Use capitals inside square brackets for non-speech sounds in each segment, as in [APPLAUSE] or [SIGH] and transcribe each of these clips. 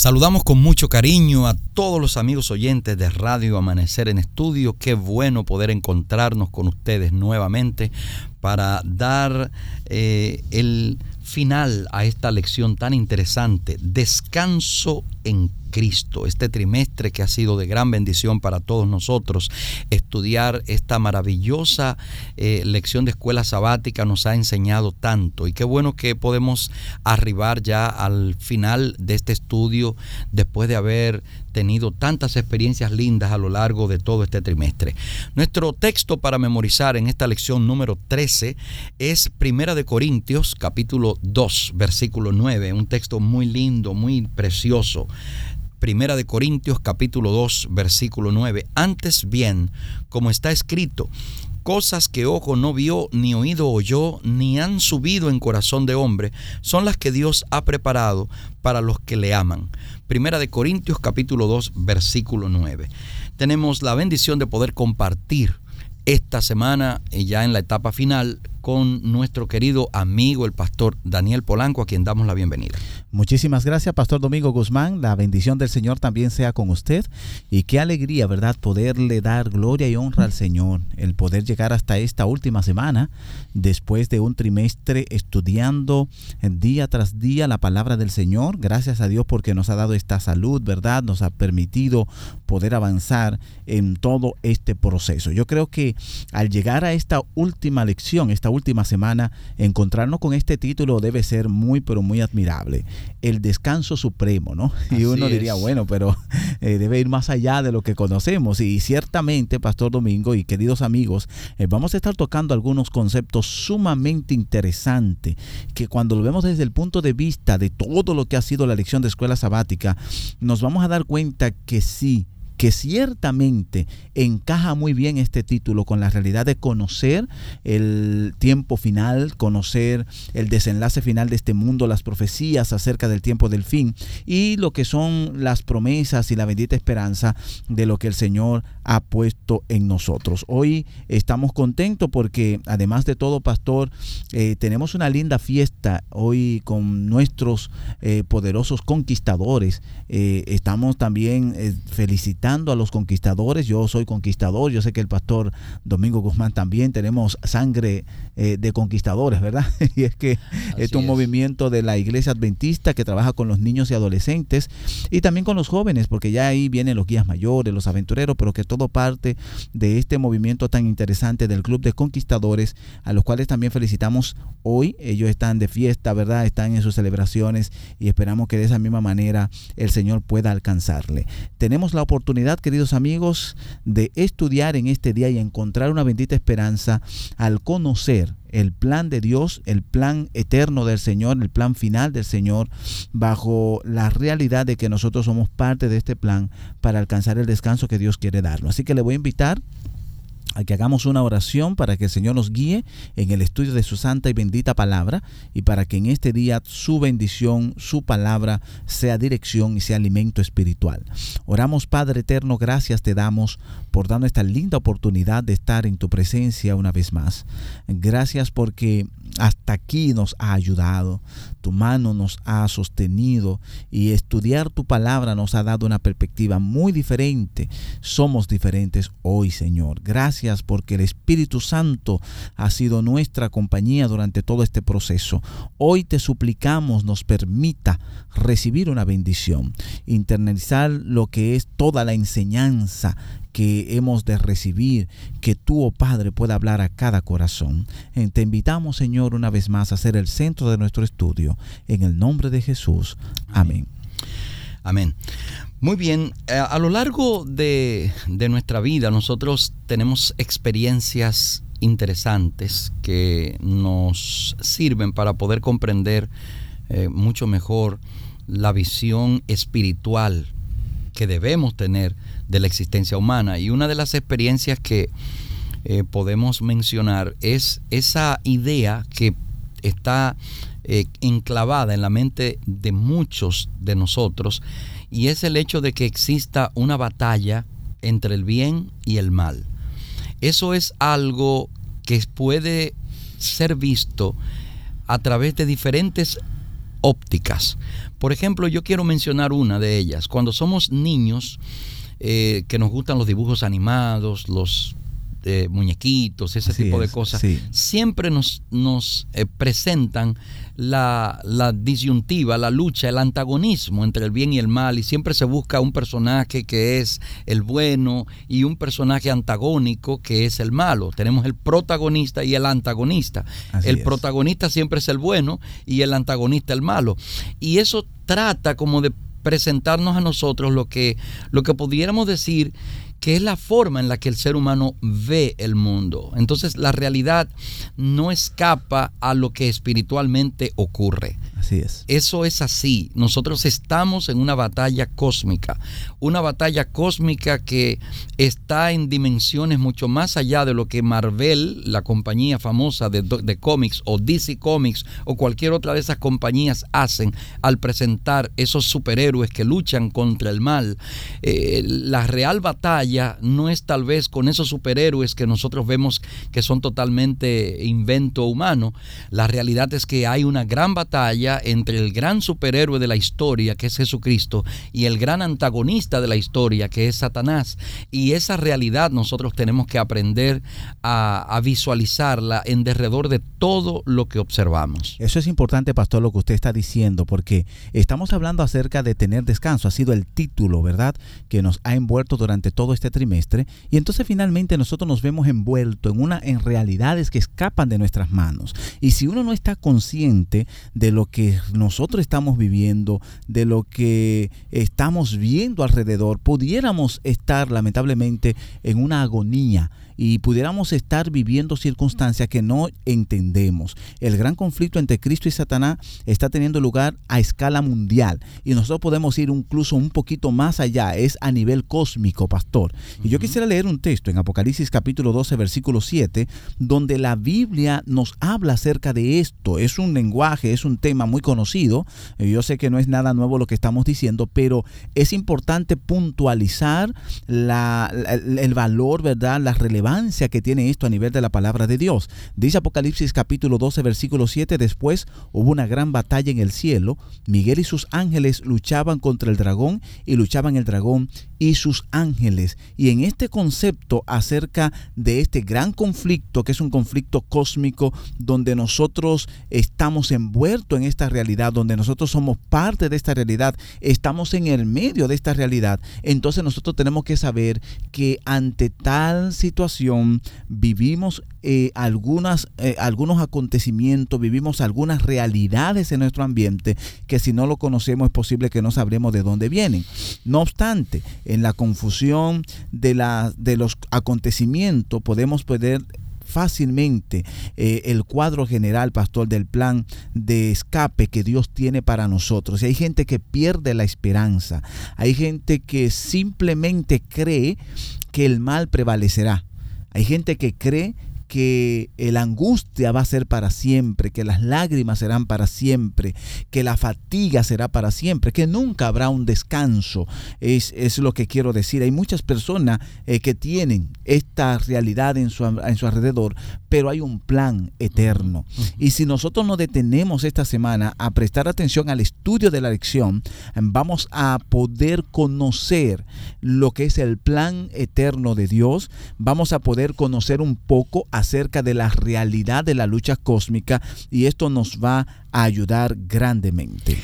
Saludamos con mucho cariño a todos los amigos oyentes de Radio Amanecer en Estudio. Qué bueno poder encontrarnos con ustedes nuevamente para dar eh, el final a esta lección tan interesante, descanso en Cristo, este trimestre que ha sido de gran bendición para todos nosotros. Estudiar esta maravillosa eh, lección de escuela sabática nos ha enseñado tanto y qué bueno que podemos arribar ya al final de este estudio después de haber tenido tantas experiencias lindas a lo largo de todo este trimestre. Nuestro texto para memorizar en esta lección número 13 es Primera de Corintios capítulo 2 versículo 9, un texto muy lindo, muy precioso. Primera de Corintios capítulo 2 versículo 9. Antes bien, como está escrito, cosas que ojo no vio, ni oído oyó, ni han subido en corazón de hombre, son las que Dios ha preparado para los que le aman. Primera de Corintios capítulo 2 versículo 9. Tenemos la bendición de poder compartir esta semana, eh, ya en la etapa final, con nuestro querido amigo el pastor Daniel Polanco, a quien damos la bienvenida. Muchísimas gracias, Pastor Domingo Guzmán. La bendición del Señor también sea con usted. Y qué alegría, ¿verdad? Poderle dar gloria y honra al Señor. El poder llegar hasta esta última semana, después de un trimestre estudiando día tras día la palabra del Señor. Gracias a Dios porque nos ha dado esta salud, ¿verdad? Nos ha permitido poder avanzar en todo este proceso. Yo creo que al llegar a esta última lección, esta última semana, encontrarnos con este título debe ser muy, pero muy admirable el descanso supremo, ¿no? [LAUGHS] Y uno diría, bueno, pero [LAUGHS] eh, debe ir más allá de lo que conocemos. Y ciertamente, Pastor Domingo y queridos amigos, eh, vamos a estar tocando algunos conceptos sumamente interesantes que cuando lo vemos desde el punto de vista de todo lo que ha sido la lección de escuela sabática, nos vamos a dar cuenta que sí, que ciertamente encaja muy bien este título con la realidad de conocer el tiempo final, conocer el desenlace final de este mundo, las profecías acerca del tiempo del fin y lo que son las promesas y la bendita esperanza de lo que el Señor ha puesto en nosotros. Hoy estamos contentos porque además de todo, pastor, eh, tenemos una linda fiesta hoy con nuestros eh, poderosos conquistadores. Eh, estamos también felicitando a los conquistadores. Yo soy conquistador, yo sé que el pastor Domingo Guzmán también tenemos sangre eh, de conquistadores, ¿verdad? [LAUGHS] y es que es un movimiento de la iglesia adventista que trabaja con los niños y adolescentes y también con los jóvenes, porque ya ahí vienen los guías mayores, los aventureros, pero que todo parte de este movimiento tan interesante del Club de Conquistadores, a los cuales también felicitamos hoy. Ellos están de fiesta, ¿verdad? Están en sus celebraciones y esperamos que de esa misma manera el Señor pueda alcanzarle. Tenemos la oportunidad queridos amigos, de estudiar en este día y encontrar una bendita esperanza al conocer el plan de Dios, el plan eterno del Señor, el plan final del Señor, bajo la realidad de que nosotros somos parte de este plan para alcanzar el descanso que Dios quiere darnos. Así que le voy a invitar a que hagamos una oración para que el Señor nos guíe en el estudio de su santa y bendita palabra y para que en este día su bendición, su palabra sea dirección y sea alimento espiritual. Oramos Padre eterno, gracias te damos por darnos esta linda oportunidad de estar en tu presencia una vez más. Gracias porque hasta aquí nos ha ayudado, tu mano nos ha sostenido y estudiar tu palabra nos ha dado una perspectiva muy diferente. Somos diferentes hoy, Señor. Gracias porque el Espíritu Santo ha sido nuestra compañía durante todo este proceso. Hoy te suplicamos nos permita recibir una bendición, internalizar lo que es toda la enseñanza que hemos de recibir, que tú, oh Padre, pueda hablar a cada corazón. Eh, te invitamos, Señor, una vez más a ser el centro de nuestro estudio. En el nombre de Jesús. Amén. Amén. Muy bien, eh, a lo largo de, de nuestra vida nosotros tenemos experiencias interesantes que nos sirven para poder comprender eh, mucho mejor la visión espiritual que debemos tener de la existencia humana. Y una de las experiencias que eh, podemos mencionar es esa idea que está eh, enclavada en la mente de muchos de nosotros y es el hecho de que exista una batalla entre el bien y el mal. Eso es algo que puede ser visto a través de diferentes ópticas. Por ejemplo, yo quiero mencionar una de ellas. Cuando somos niños, eh, que nos gustan los dibujos animados, los muñequitos, ese tipo de cosas, siempre nos, nos eh, presentan la, la, disyuntiva, la lucha, el antagonismo entre el bien y el mal, y siempre se busca un personaje que es el bueno y un personaje antagónico que es el malo. Tenemos el protagonista y el antagonista. el protagonista siempre es el bueno y el antagonista el malo. Y eso trata como de presentarnos a nosotros lo que, lo que pudiéramos decir que es la forma en la que el ser humano ve el mundo. Entonces la realidad no escapa a lo que espiritualmente ocurre. Así es. Eso es así. Nosotros estamos en una batalla cósmica, una batalla cósmica que está en dimensiones mucho más allá de lo que Marvel, la compañía famosa de, cómics, o DC Comics, o cualquier otra de esas compañías hacen al presentar esos superhéroes que luchan contra el mal. Eh, la real batalla no es tal vez con esos superhéroes que nosotros vemos que son totalmente invento humano. La realidad es que hay una gran batalla entre el gran superhéroe de la historia, que es Jesucristo, y el gran antagonista de la historia, que es Satanás. Y esa realidad nosotros tenemos que aprender a, visualizarla en derredor de todo lo que observamos. Eso es importante, pastor, lo que usted está diciendo, porque estamos hablando acerca de tener descanso. Ha sido el título, ¿verdad?, que nos ha envuelto durante todo este trimestre. Y entonces finalmente nosotros nos vemos envueltos en, una, en realidades que escapan de nuestras manos. Y si uno no está consciente de lo que nosotros estamos viviendo, de lo que estamos viendo alrededor, pudiéramos estar lamentablemente en una agonía y pudiéramos estar viviendo circunstancias que no entendemos. El gran conflicto entre Cristo y Satanás está teniendo lugar a escala mundial y nosotros podemos ir incluso un poquito más allá, es a nivel cósmico, pastor. Y yo quisiera leer un texto en Apocalipsis capítulo 12, versículo 7, donde la Biblia nos habla acerca de esto. Es un lenguaje, es un tema muy conocido. Yo sé que no es nada nuevo lo que estamos diciendo, pero es importante puntualizar el valor, ¿verdad? La relevancia que tiene esto a nivel de la palabra de Dios. Dice Apocalipsis capítulo 12 versículo 7, después hubo una gran batalla en el cielo, Miguel y sus ángeles luchaban contra el dragón y luchaban el dragón y sus ángeles. Y en este concepto acerca de este gran conflicto, que es un conflicto cósmico, donde nosotros estamos envueltos en esta realidad, donde nosotros somos parte de esta realidad, estamos en el medio de esta realidad, entonces nosotros tenemos que saber que ante tal situación vivimos eh, algunas, eh, algunos acontecimientos, vivimos algunas realidades en nuestro ambiente que si no lo conocemos es posible que no sabremos de dónde vienen. No obstante, en la confusión de, la, de los acontecimientos podemos poder fácilmente eh, el cuadro general, pastor, del plan de escape que Dios tiene para nosotros. Y hay gente que pierde la esperanza. Hay gente que simplemente cree que el mal prevalecerá. Hay gente que cree que la angustia va a ser para siempre, que las lágrimas serán para siempre, que la fatiga será para siempre, que nunca habrá un descanso. Es, es lo que quiero decir. Hay muchas personas eh, que tienen esta realidad en su, en su alrededor, pero hay un plan eterno. Y si nosotros nos detenemos esta semana a prestar atención al estudio de la lección, vamos a poder conocer lo que es el plan eterno de Dios, vamos a poder conocer un poco acerca de la realidad de la lucha cósmica y esto nos va a ayudar grandemente.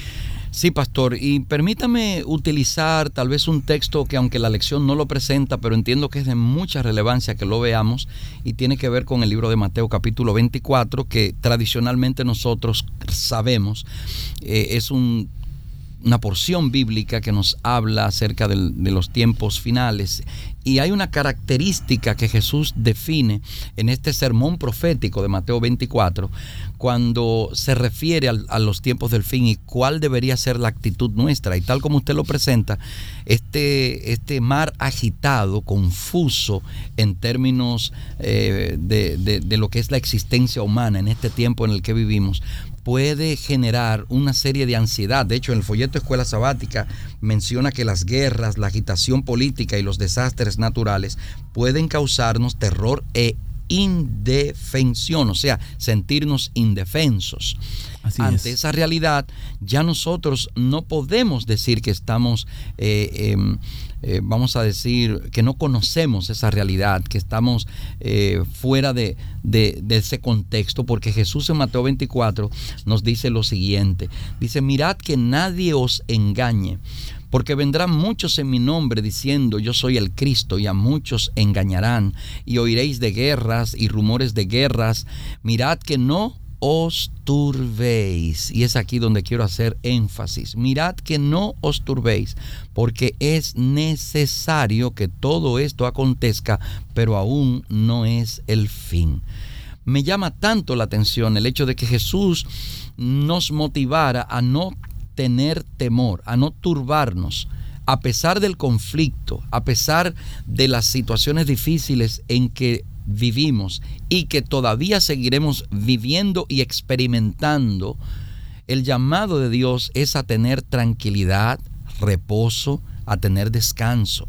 Sí, pastor, y permítame utilizar tal vez un texto que aunque la lección no lo presenta, pero entiendo que es de mucha relevancia que lo veamos y tiene que ver con el libro de Mateo capítulo 24, que tradicionalmente nosotros sabemos eh, es un una porción bíblica que nos habla acerca de los tiempos finales. Y hay una característica que Jesús define en este sermón profético de Mateo 24, cuando se refiere a, los tiempos del fin y cuál debería ser la actitud nuestra. Y tal como usted lo presenta, este, este mar agitado, confuso en términos eh, de, de lo que es la existencia humana en este tiempo en el que vivimos, puede generar una serie de ansiedad. De hecho, en el folleto Escuela Sabática menciona que las guerras, la agitación política y los desastres naturales pueden causarnos terror e indefensión, o sea, sentirnos indefensos. Ante esa realidad, ya nosotros no podemos decir que estamos eh, em, eh, vamos a decir, que no conocemos esa realidad, que estamos eh, fuera de, de, ese contexto, porque Jesús en Mateo 24 nos dice lo siguiente, dice, mirad que nadie os engañe. Porque vendrán muchos en mi nombre diciendo yo soy el Cristo y a muchos engañarán y oiréis de guerras y rumores de guerras. Mirad que no os turbéis. Y es aquí donde quiero hacer énfasis. Mirad que no os turbéis, porque es necesario que todo esto acontezca, pero aún no es el fin. Me llama tanto la atención el hecho de que Jesús nos motivara a no tener temor, a no turbarnos, a pesar del conflicto, a pesar de las situaciones difíciles en que vivimos y que todavía seguiremos viviendo y experimentando, el llamado de Dios es a tener tranquilidad, reposo, a tener descanso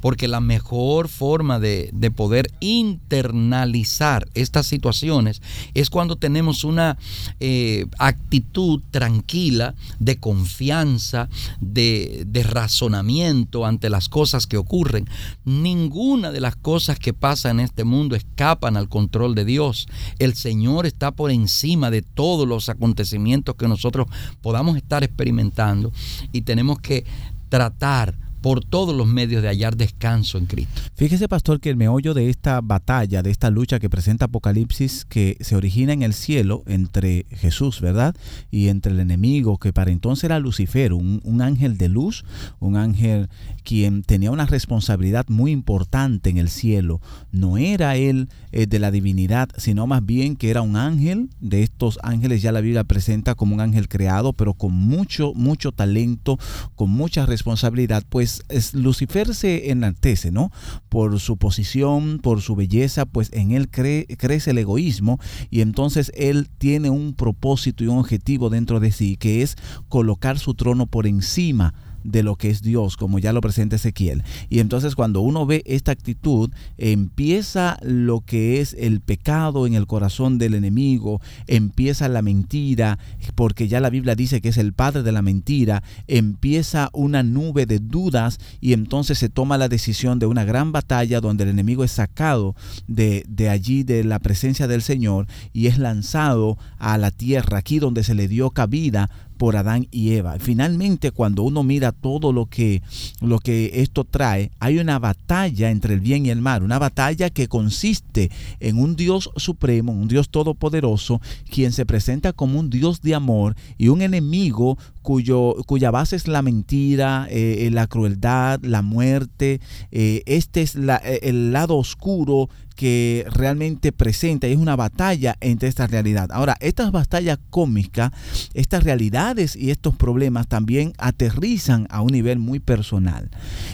porque la mejor forma de, poder internalizar estas situaciones es cuando tenemos una eh, actitud tranquila, de confianza, de, de razonamiento ante las cosas que ocurren. Ninguna de las cosas que pasan en este mundo escapan al control de Dios. El Señor está por encima de todos los acontecimientos que nosotros podamos estar experimentando y tenemos que tratar por todos los medios de hallar descanso en Cristo. Fíjese, pastor, que el meollo de esta batalla, de esta lucha que presenta Apocalipsis, que se origina en el cielo entre Jesús, ¿verdad? Y entre el enemigo, que para entonces era Lucifer, un, ángel de luz, un ángel quien tenía una responsabilidad muy importante en el cielo. No era él eh, de la divinidad, sino más bien que era un ángel. De estos ángeles ya la Biblia presenta como un ángel creado, pero con mucho, mucho talento, con mucha responsabilidad, pues Lucifer se enaltece, ¿no? Por su posición, por su belleza, pues en él crece el egoísmo y entonces él tiene un propósito y un objetivo dentro de sí, que es colocar su trono por encima de lo que es Dios, como ya lo presenta Ezequiel. Y entonces cuando uno ve esta actitud, empieza lo que es el pecado en el corazón del enemigo, empieza la mentira, porque ya la Biblia dice que es el padre de la mentira, empieza una nube de dudas y entonces se toma la decisión de una gran batalla donde el enemigo es sacado de, de allí, de la presencia del Señor, y es lanzado a la tierra, aquí donde se le dio cabida por Adán y Eva. Finalmente, cuando uno mira todo lo que, lo que esto trae, hay una batalla entre el bien y el mal, una batalla que consiste en un Dios supremo, un Dios todopoderoso, quien se presenta como un Dios de amor y un enemigo cuyo, cuya base es la mentira, eh, eh, la crueldad, la muerte. Eh, este es el lado oscuro que realmente presenta y es una batalla entre esta realidad. Ahora, estas batallas cómicas, estas realidades y estos problemas también aterrizan a un nivel muy personal.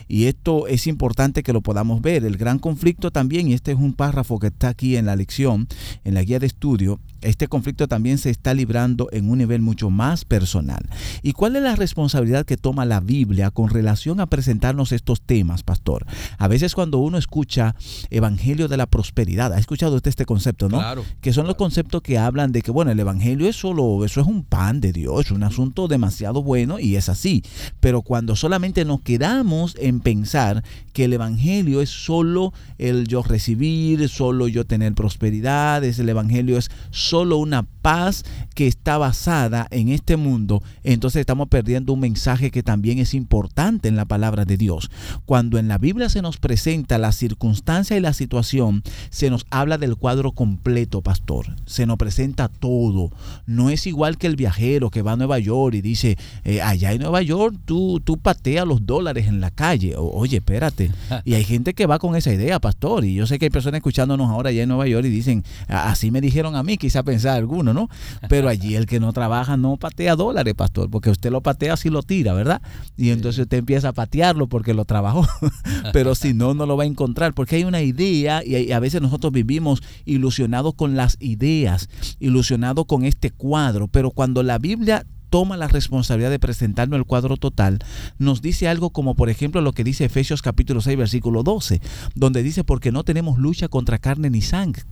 Y esto es importante que lo podamos ver. El gran conflicto también, y este es un párrafo que está aquí en la lección, en la guía de estudio, este conflicto también se está librando en un nivel mucho más personal. ¿Y cuál es la responsabilidad que toma la Biblia con relación a presentarnos estos temas, pastor? A veces cuando uno escucha Evangelio de la Prosperidad, ha escuchado usted este concepto, ¿no? Claro. Que son los conceptos que hablan de que, bueno, el Evangelio es solo, eso es un pan de Dios, un asunto demasiado bueno y es así. Pero cuando solamente nos quedamos en pensar que el Evangelio es solo el yo recibir, solo yo tener prosperidad, es el Evangelio es solo solo una paz que está basada en este mundo, entonces estamos perdiendo un mensaje que también es importante en la palabra de Dios. Cuando en la Biblia se nos presenta la circunstancia y la situación, se nos habla del cuadro completo, pastor. Se nos presenta todo. No es igual que el viajero que va a Nueva York y dice, eh, allá en Nueva York tú, tú pateas los dólares en la calle. oye, espérate. Y hay gente que va con esa idea, pastor. Y yo sé que hay personas escuchándonos ahora allá en Nueva York y dicen, así me dijeron a mí, quizá pensar alguno, ¿no? Pero allí el que no trabaja no patea dólares, pastor, porque usted lo patea si lo tira, ¿verdad? Y entonces usted empieza a patearlo porque lo trabajó. [LAUGHS] Pero si no, no lo va a encontrar, porque hay una idea y a veces nosotros vivimos ilusionados con las ideas, ilusionados con este cuadro, pero cuando la Biblia toma la responsabilidad de presentarnos el cuadro total, nos dice algo como por ejemplo lo que dice Efesios capítulo 6 versículo 12, donde dice porque no tenemos lucha contra carne ni sangre,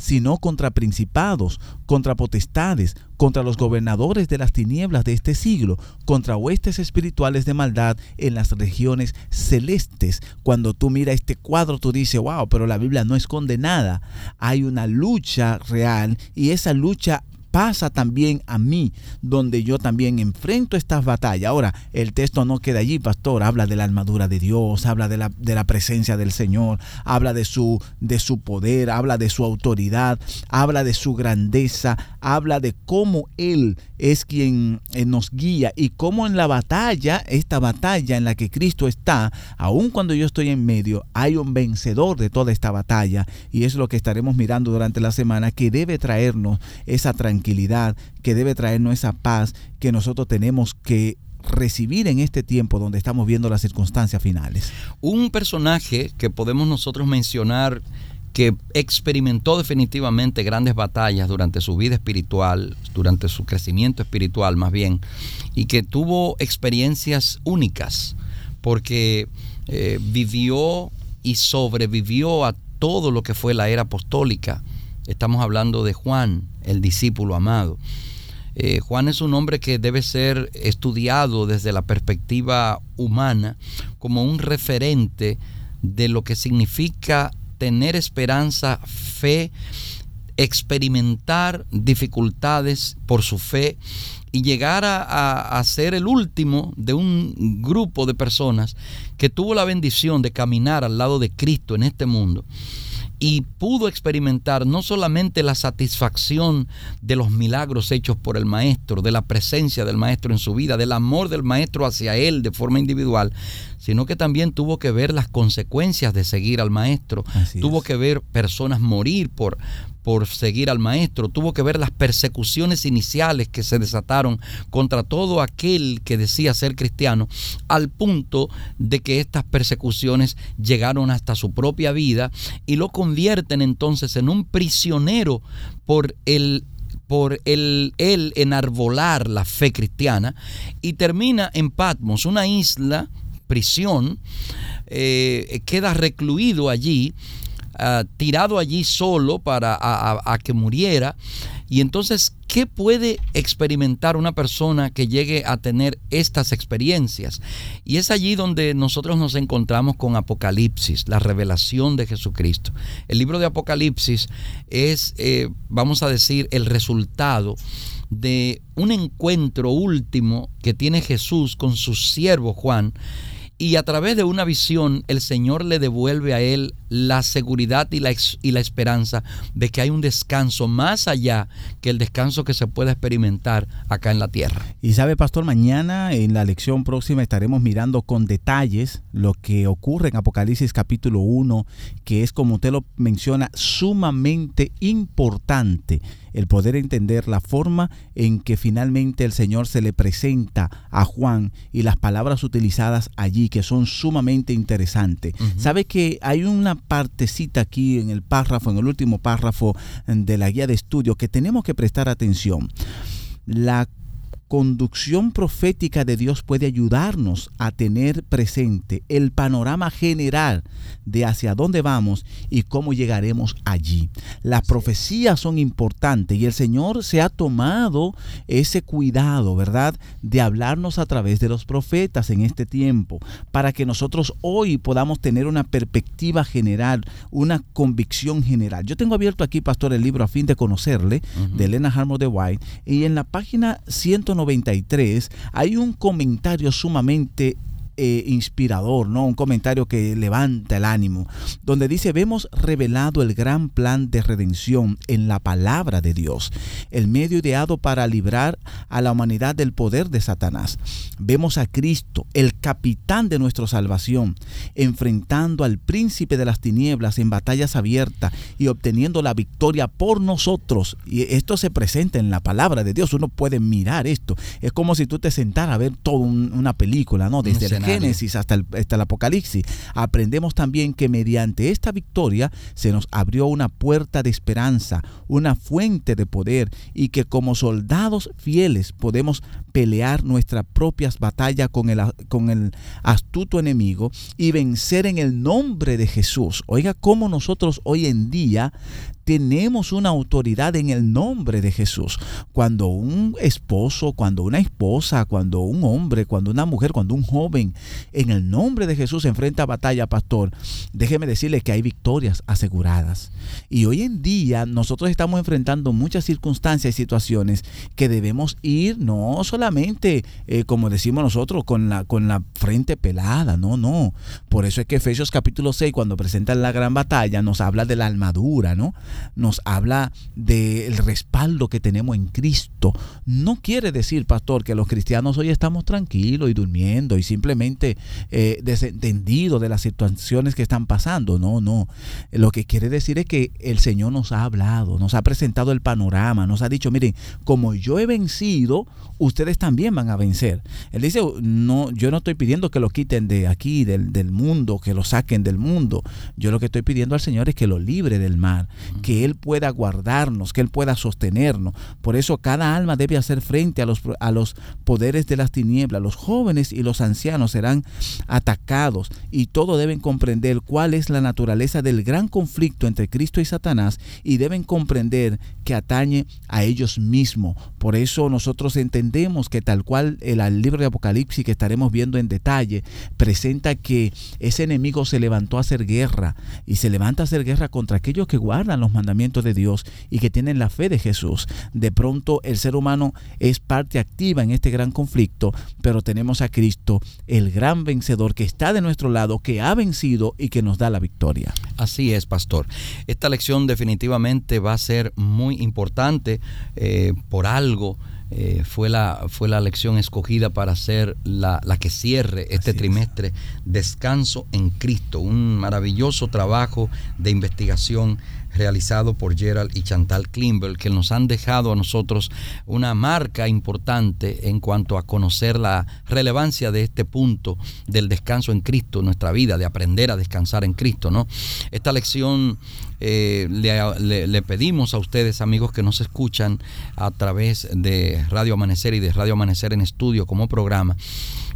sino contra principados, contra potestades, contra los gobernadores de las tinieblas de este siglo, contra huestes espirituales de maldad en las regiones celestes. Cuando tú miras este cuadro, tú dices, wow, pero la Biblia no esconde nada. Hay una lucha real y esa lucha pasa también a mí, donde yo también enfrento estas batallas. Ahora, el texto no queda allí, pastor, habla de la armadura de Dios, habla de la, de la presencia del Señor, habla de su, de su poder, habla de su autoridad, habla de su grandeza, habla de cómo Él es quien eh, nos guía y cómo en la batalla, esta batalla en la que Cristo está, aun cuando yo estoy en medio, hay un vencedor de toda esta batalla y es lo que estaremos mirando durante la semana que debe traernos esa tranquilidad tranquilidad, que debe traernos esa paz que nosotros tenemos que recibir en este tiempo donde estamos viendo las circunstancias finales. Un personaje que podemos nosotros mencionar que experimentó definitivamente grandes batallas durante su vida espiritual, durante su crecimiento espiritual más bien, y que tuvo experiencias únicas, porque eh, vivió y sobrevivió a todo lo que fue la era apostólica. Estamos hablando de Juan, el discípulo amado. Eh, Juan es un hombre que debe ser estudiado desde la perspectiva humana como un referente de lo que significa tener esperanza, fe, experimentar dificultades por su fe y llegar a, a, ser el último de un grupo de personas que tuvo la bendición de caminar al lado de Cristo en este mundo y pudo experimentar no solamente la satisfacción de los milagros hechos por el maestro, de la presencia del maestro en su vida, del amor del maestro hacia él de forma individual, sino que también tuvo que ver las consecuencias de seguir al maestro, tuvo que ver personas morir por, por seguir al maestro, tuvo que ver las persecuciones iniciales que se desataron contra todo aquel que decía ser cristiano, al punto de que estas persecuciones llegaron hasta su propia vida y lo convierten entonces en un prisionero por el por el, el enarbolar la fe cristiana y termina en Patmos, una isla, prisión, eh, queda recluido allí Ah, tirado allí solo para a, que muriera. Y entonces, ¿qué puede experimentar una persona que llegue a tener estas experiencias? Y es allí donde nosotros nos encontramos con Apocalipsis, la revelación de Jesucristo. El libro de Apocalipsis es, eh, vamos a decir, el resultado de un encuentro último que tiene Jesús con su siervo Juan y a través de una visión el Señor le devuelve a él la seguridad y la, y la esperanza de que hay un descanso más allá que el descanso que se puede experimentar acá en la tierra. Y sabe, pastor, mañana en la lección próxima estaremos mirando con detalles lo que ocurre en Apocalipsis capítulo 1, que es como usted lo menciona, sumamente importante el poder entender la forma en que finalmente el Señor se le presenta a Juan y las palabras utilizadas allí que son sumamente interesantes. ¿Sabe que hay una partecita aquí en el párrafo, en el último párrafo de la guía de estudio que tenemos que prestar atención? La conducción profética de Dios puede ayudarnos a tener presente el panorama general de hacia dónde vamos y cómo llegaremos allí. Las profecías son importantes y el Señor se ha tomado ese cuidado, ¿verdad?, de hablarnos a través de los profetas en este tiempo, para que nosotros hoy podamos tener una perspectiva general, una convicción general. Yo tengo abierto aquí, pastor, el libro a fin de conocerle, de Elena Harmon de White, y en la página 193 hay un comentario sumamente eh, inspirador, ¿no? Un comentario que levanta el ánimo, donde dice, vemos revelado el gran plan de redención en la palabra de Dios, el medio ideado para librar a la humanidad del poder de Satanás. Vemos a Cristo, el capitán de nuestra salvación, enfrentando al príncipe de las tinieblas en batallas abiertas y obteniendo la victoria por nosotros. Y esto se presenta en la palabra de Dios. Uno puede mirar esto. Es como si tú te sentaras a ver toda una película, ¿no? Desde el Génesis hasta el, hasta el Apocalipsis, aprendemos también que mediante esta victoria se nos abrió una puerta de esperanza, una fuente de poder y que como soldados fieles podemos pelear nuestras propias batallas con el, con el astuto enemigo y vencer en el nombre de Jesús. Oiga cómo nosotros hoy en día tenemos una autoridad en el nombre de Jesús. Cuando un esposo, cuando una esposa, cuando un hombre, cuando una mujer, cuando un joven en el nombre de Jesús enfrenta batalla, pastor, déjeme decirle que hay victorias aseguradas. Y hoy en día nosotros estamos enfrentando muchas circunstancias y situaciones que debemos ir no solamente, eh, como decimos nosotros, con la, con la frente pelada, no, no. Por eso es que Efesios capítulo 6, cuando presentan la gran batalla, nos habla de la armadura, ¿no? Nos habla del respaldo que tenemos en Cristo. No quiere decir, pastor, que los cristianos hoy estamos tranquilos y durmiendo y simplemente eh, desentendidos de las situaciones que están pasando. No, no. Lo que quiere decir es que el Señor nos ha hablado, nos ha presentado el panorama, nos ha dicho, miren, como yo he vencido, ustedes también van a vencer. Él dice, no, yo no estoy pidiendo que lo quiten de aquí, del, del mundo, que lo saquen del mundo. Yo lo que estoy pidiendo al Señor es que lo libre del mar, que Él pueda guardarnos, que Él pueda sostenernos. Por eso cada alma debe hacer frente a los, a los poderes de las tinieblas. Los jóvenes y los ancianos serán atacados y todos deben comprender cuál es la naturaleza del gran conflicto entre Cristo y Satanás y deben comprender que atañe a ellos mismos. Por eso nosotros entendemos que tal cual el, libro de Apocalipsis que estaremos viendo en detalle presenta que ese enemigo se levantó a hacer guerra y se levanta a hacer guerra contra aquellos que guardan los mandamientos de Dios y que tienen la fe de Jesús. De pronto el ser humano es parte activa en este gran conflicto, pero tenemos a Cristo, el gran vencedor que está de nuestro lado, que ha vencido y que nos da la victoria. Así es, pastor. Esta lección definitivamente va a ser muy importante eh, por algo. Eh, fue, la, fue la lección escogida para ser la, la que cierre este trimestre, Descanso en Cristo, un maravilloso trabajo de investigación realizado por Gerald y Chantal Klimber, que nos han dejado a nosotros una marca importante en cuanto a conocer la relevancia de este punto del descanso en Cristo, nuestra vida, de aprender a descansar en Cristo. ¿no? Esta lección eh, le, pedimos a ustedes, amigos que nos escuchan a través de Radio Amanecer y de Radio Amanecer en Estudio como programa,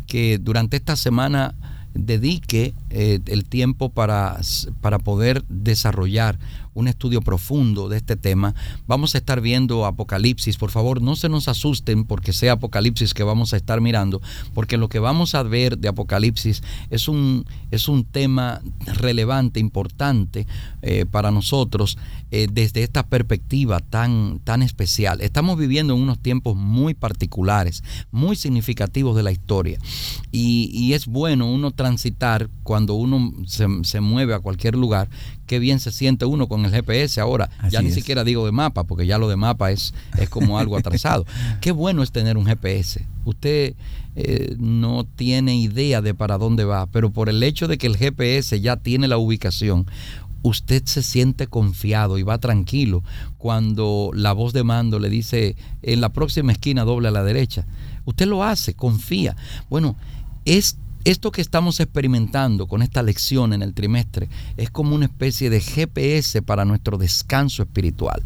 que durante esta semana dedique eh, el tiempo para, para poder desarrollar un estudio profundo de este tema. Vamos a estar viendo Apocalipsis. Por favor, no se nos asusten porque sea Apocalipsis que vamos a estar mirando, porque lo que vamos a ver de Apocalipsis es un, es un tema relevante, importante eh, para nosotros eh, desde esta perspectiva tan, tan especial. Estamos viviendo en unos tiempos muy particulares, muy significativos de la historia. Y, y es bueno uno transitar cuando uno se, se mueve a cualquier lugar qué bien se siente uno con el GPS ahora. ya ni siquiera digo de mapa, porque ya lo de mapa es, es como [LAUGHS] algo atrasado. qué bueno es tener un GPS. Usted eh, no tiene idea de para dónde va, pero por el hecho de que el GPS ya tiene la ubicación, usted se siente confiado y va tranquilo cuando la voz de mando le dice en la próxima esquina doble a la derecha. Usted lo hace, confía. Bueno, es esto que estamos experimentando con esta lección en el trimestre es como una especie de GPS para nuestro descanso espiritual.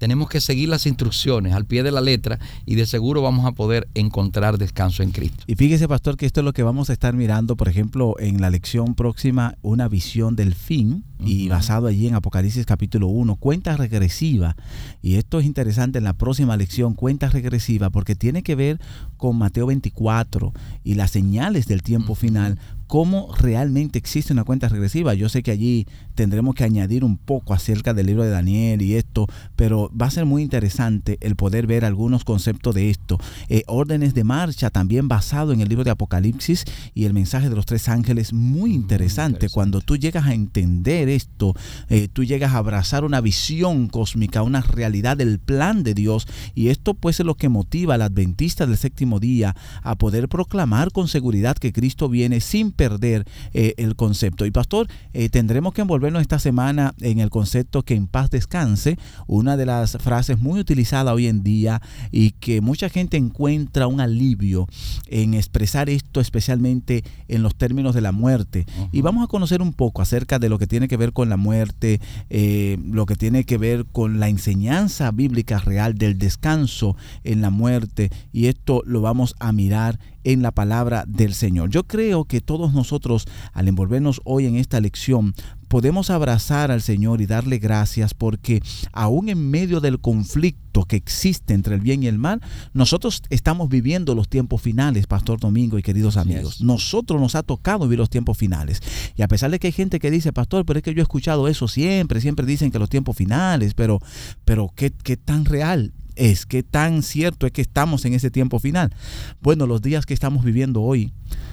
Tenemos que seguir las instrucciones al pie de la letra y de seguro vamos a poder encontrar descanso en Cristo. Y fíjese, pastor, que esto es lo que vamos a estar mirando, por ejemplo, en la lección próxima, una visión del fin, y basado allí en Apocalipsis capítulo 1, cuenta regresiva. Y esto es interesante en la próxima lección, cuenta regresiva, porque tiene que ver con Mateo 24 y las señales del tiempo final, cómo realmente existe una cuenta regresiva. Yo sé que allí tendremos que añadir un poco acerca del libro de Daniel y esto, pero va a ser muy interesante el poder ver algunos conceptos de esto. Eh, órdenes de marcha también basado en el libro de Apocalipsis y el mensaje de los tres ángeles, muy interesante. Cuando tú llegas a entender esto, eh, tú llegas a abrazar una visión cósmica, una realidad del plan de Dios y esto pues es lo que motiva al adventista del séptimo día a poder proclamar con seguridad que Cristo viene sin perder eh, el concepto. Y pastor, eh, tendremos que envolvernos esta semana en el concepto que en paz descanse, una de las frases muy utilizadas hoy en día y que mucha gente encuentra un alivio en expresar esto, especialmente en los términos de la muerte. Y vamos a conocer un poco acerca de lo que tiene que ver con la muerte, eh, lo que tiene que ver con la enseñanza bíblica real del descanso en la muerte. Y esto lo vamos a mirar en la palabra del Señor. Yo creo que todos nosotros, al envolvernos hoy en esta lección, podemos abrazar al Señor y darle gracias porque aún en medio del conflicto que existe entre el bien y el mal, nosotros estamos viviendo los tiempos finales, Pastor Domingo y queridos amigos. Nosotros nos ha tocado vivir los tiempos finales. Y a pesar de que hay gente que dice, Pastor, pero es que yo he escuchado eso siempre, siempre dicen que los tiempos finales, pero, pero ¿qué, qué tan real? Es? ¿Qué tan cierto es que estamos en ese tiempo final? Bueno, los días que estamos viviendo hoy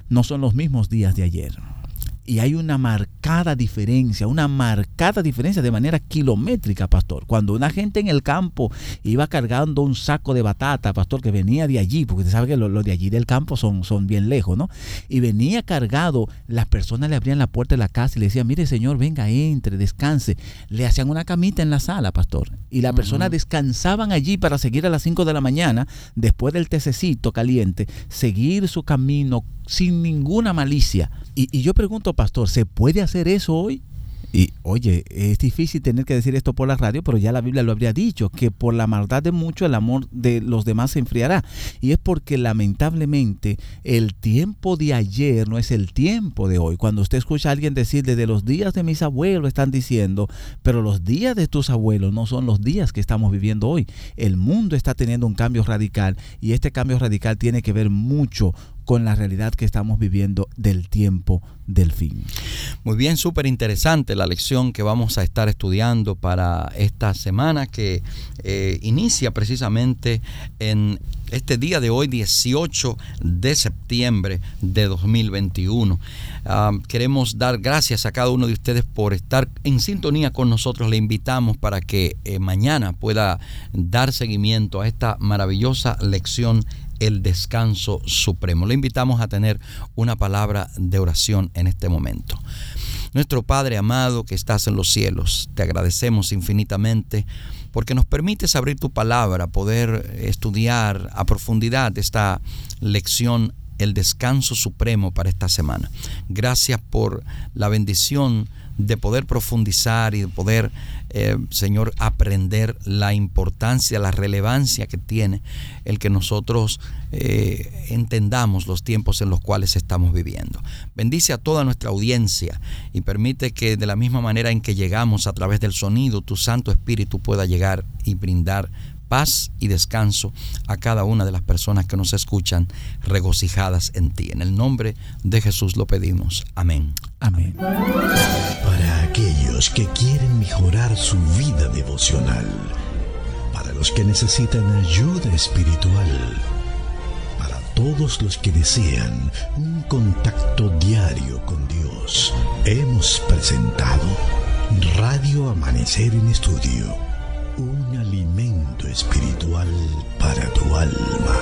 no son los mismos días de ayer y hay una marcada diferencia, una marcada diferencia de manera kilométrica, pastor. Cuando una gente en el campo iba cargando un saco de batata, pastor, que venía de allí, porque usted sabe que los de allí del campo son, son bien lejos, ¿no? Y venía cargado, las personas le abrían la puerta de la casa y le decían, mire señor, venga, entre, descanse. Le hacían una camita en la sala, pastor. Y la persona descansaban allí para seguir a las 5 de la mañana, después del tececito caliente, seguir su camino sin ninguna malicia. Y, yo pregunto, pastor, ¿se puede hacer eso hoy? Y oye, es difícil tener que decir esto por la radio, pero ya la Biblia lo habría dicho, que por la maldad de muchos el amor de los demás se enfriará. Y es porque lamentablemente el tiempo de ayer no es el tiempo de hoy. Cuando usted escucha a alguien decir, desde los días de mis abuelos están diciendo, pero los días de tus abuelos no son los días que estamos viviendo hoy. El mundo está teniendo un cambio radical y este cambio radical tiene que ver mucho con la realidad que estamos viviendo del tiempo del fin. Muy bien, súper interesante la lección que vamos a estar estudiando para esta semana que eh, inicia precisamente en este día de hoy, 18 de septiembre de 2021. Ah, queremos dar gracias a cada uno de ustedes por estar en sintonía con nosotros. Le invitamos para que eh, mañana pueda dar seguimiento a esta maravillosa lección el descanso supremo. Le invitamos a tener una palabra de oración en este momento. Nuestro Padre amado que estás en los cielos, te agradecemos infinitamente porque nos permites abrir tu palabra, poder estudiar a profundidad esta lección, el descanso supremo para esta semana. Gracias por la bendición de poder profundizar y de poder, eh, Señor, aprender la importancia, la relevancia que tiene el que nosotros eh, entendamos los tiempos en los cuales estamos viviendo. Bendice a toda nuestra audiencia y permite que de la misma manera en que llegamos a través del sonido, tu Santo Espíritu pueda llegar y brindar paz y descanso a cada una de las personas que nos escuchan regocijadas en ti. En el nombre de Jesús lo pedimos. Amén. Amén. Para aquellos que quieren mejorar su vida devocional, para los que necesitan ayuda espiritual, para todos los que desean un contacto diario con Dios, hemos presentado Radio Amanecer en Estudio, un alimento espiritual para tu alma.